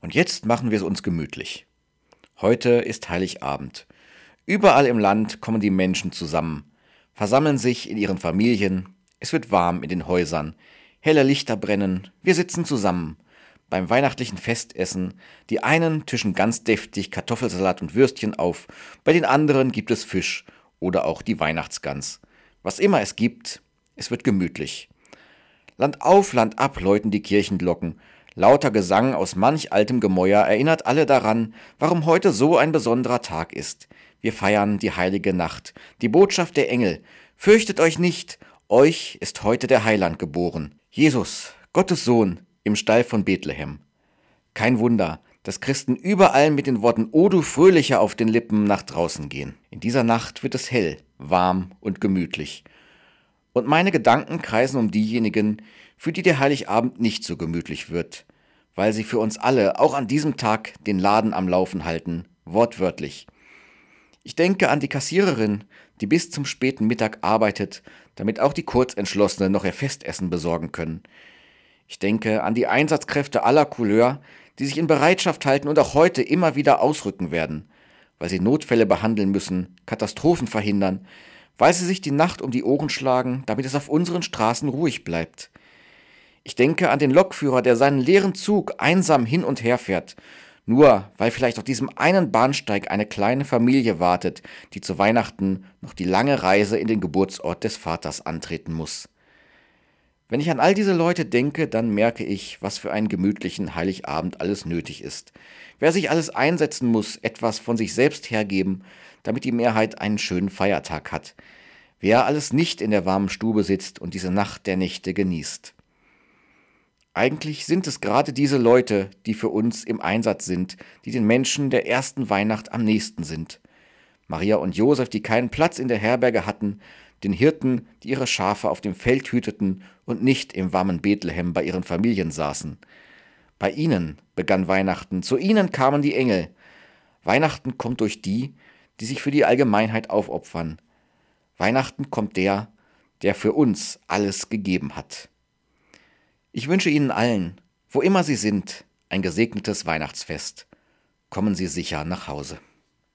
Und jetzt machen wir es uns gemütlich. Heute ist Heiligabend. Überall im Land kommen die Menschen zusammen, versammeln sich in ihren Familien, es wird warm in den Häusern, helle Lichter brennen, wir sitzen zusammen beim weihnachtlichen Festessen. Die einen tischen ganz deftig Kartoffelsalat und Würstchen auf, bei den anderen gibt es Fisch oder auch die Weihnachtsgans. Was immer es gibt, es wird gemütlich. Land auf, Land ab läuten die Kirchenglocken. Lauter Gesang aus manch altem Gemäuer erinnert alle daran, warum heute so ein besonderer Tag ist. Wir feiern die heilige Nacht, die Botschaft der Engel. Fürchtet euch nicht, euch ist heute der Heiland geboren. Jesus, Gottes Sohn, im Stall von Bethlehem. Kein Wunder, dass Christen überall mit den Worten O du Fröhlicher auf den Lippen nach draußen gehen. In dieser Nacht wird es hell, warm und gemütlich. Und meine Gedanken kreisen um diejenigen, für die der Heiligabend nicht so gemütlich wird, weil sie für uns alle auch an diesem Tag den Laden am Laufen halten, wortwörtlich. Ich denke an die Kassiererin, die bis zum späten Mittag arbeitet, damit auch die Kurzentschlossenen noch ihr Festessen besorgen können. Ich denke an die Einsatzkräfte aller Couleur, die sich in Bereitschaft halten und auch heute immer wieder ausrücken werden, weil sie Notfälle behandeln müssen, Katastrophen verhindern, weil sie sich die Nacht um die Ohren schlagen, damit es auf unseren Straßen ruhig bleibt. Ich denke an den Lokführer, der seinen leeren Zug einsam hin und her fährt, nur weil vielleicht auf diesem einen Bahnsteig eine kleine Familie wartet, die zu Weihnachten noch die lange Reise in den Geburtsort des Vaters antreten muss. Wenn ich an all diese Leute denke, dann merke ich, was für einen gemütlichen Heiligabend alles nötig ist. Wer sich alles einsetzen muss, etwas von sich selbst hergeben, damit die Mehrheit einen schönen Feiertag hat. Wer alles nicht in der warmen Stube sitzt und diese Nacht der Nächte genießt. Eigentlich sind es gerade diese Leute, die für uns im Einsatz sind, die den Menschen der ersten Weihnacht am nächsten sind. Maria und Josef, die keinen Platz in der Herberge hatten, den Hirten, die ihre Schafe auf dem Feld hüteten und nicht im warmen Bethlehem bei ihren Familien saßen. Bei ihnen begann Weihnachten, zu ihnen kamen die Engel. Weihnachten kommt durch die, die sich für die Allgemeinheit aufopfern. Weihnachten kommt der, der für uns alles gegeben hat. Ich wünsche Ihnen allen, wo immer Sie sind, ein gesegnetes Weihnachtsfest. Kommen Sie sicher nach Hause.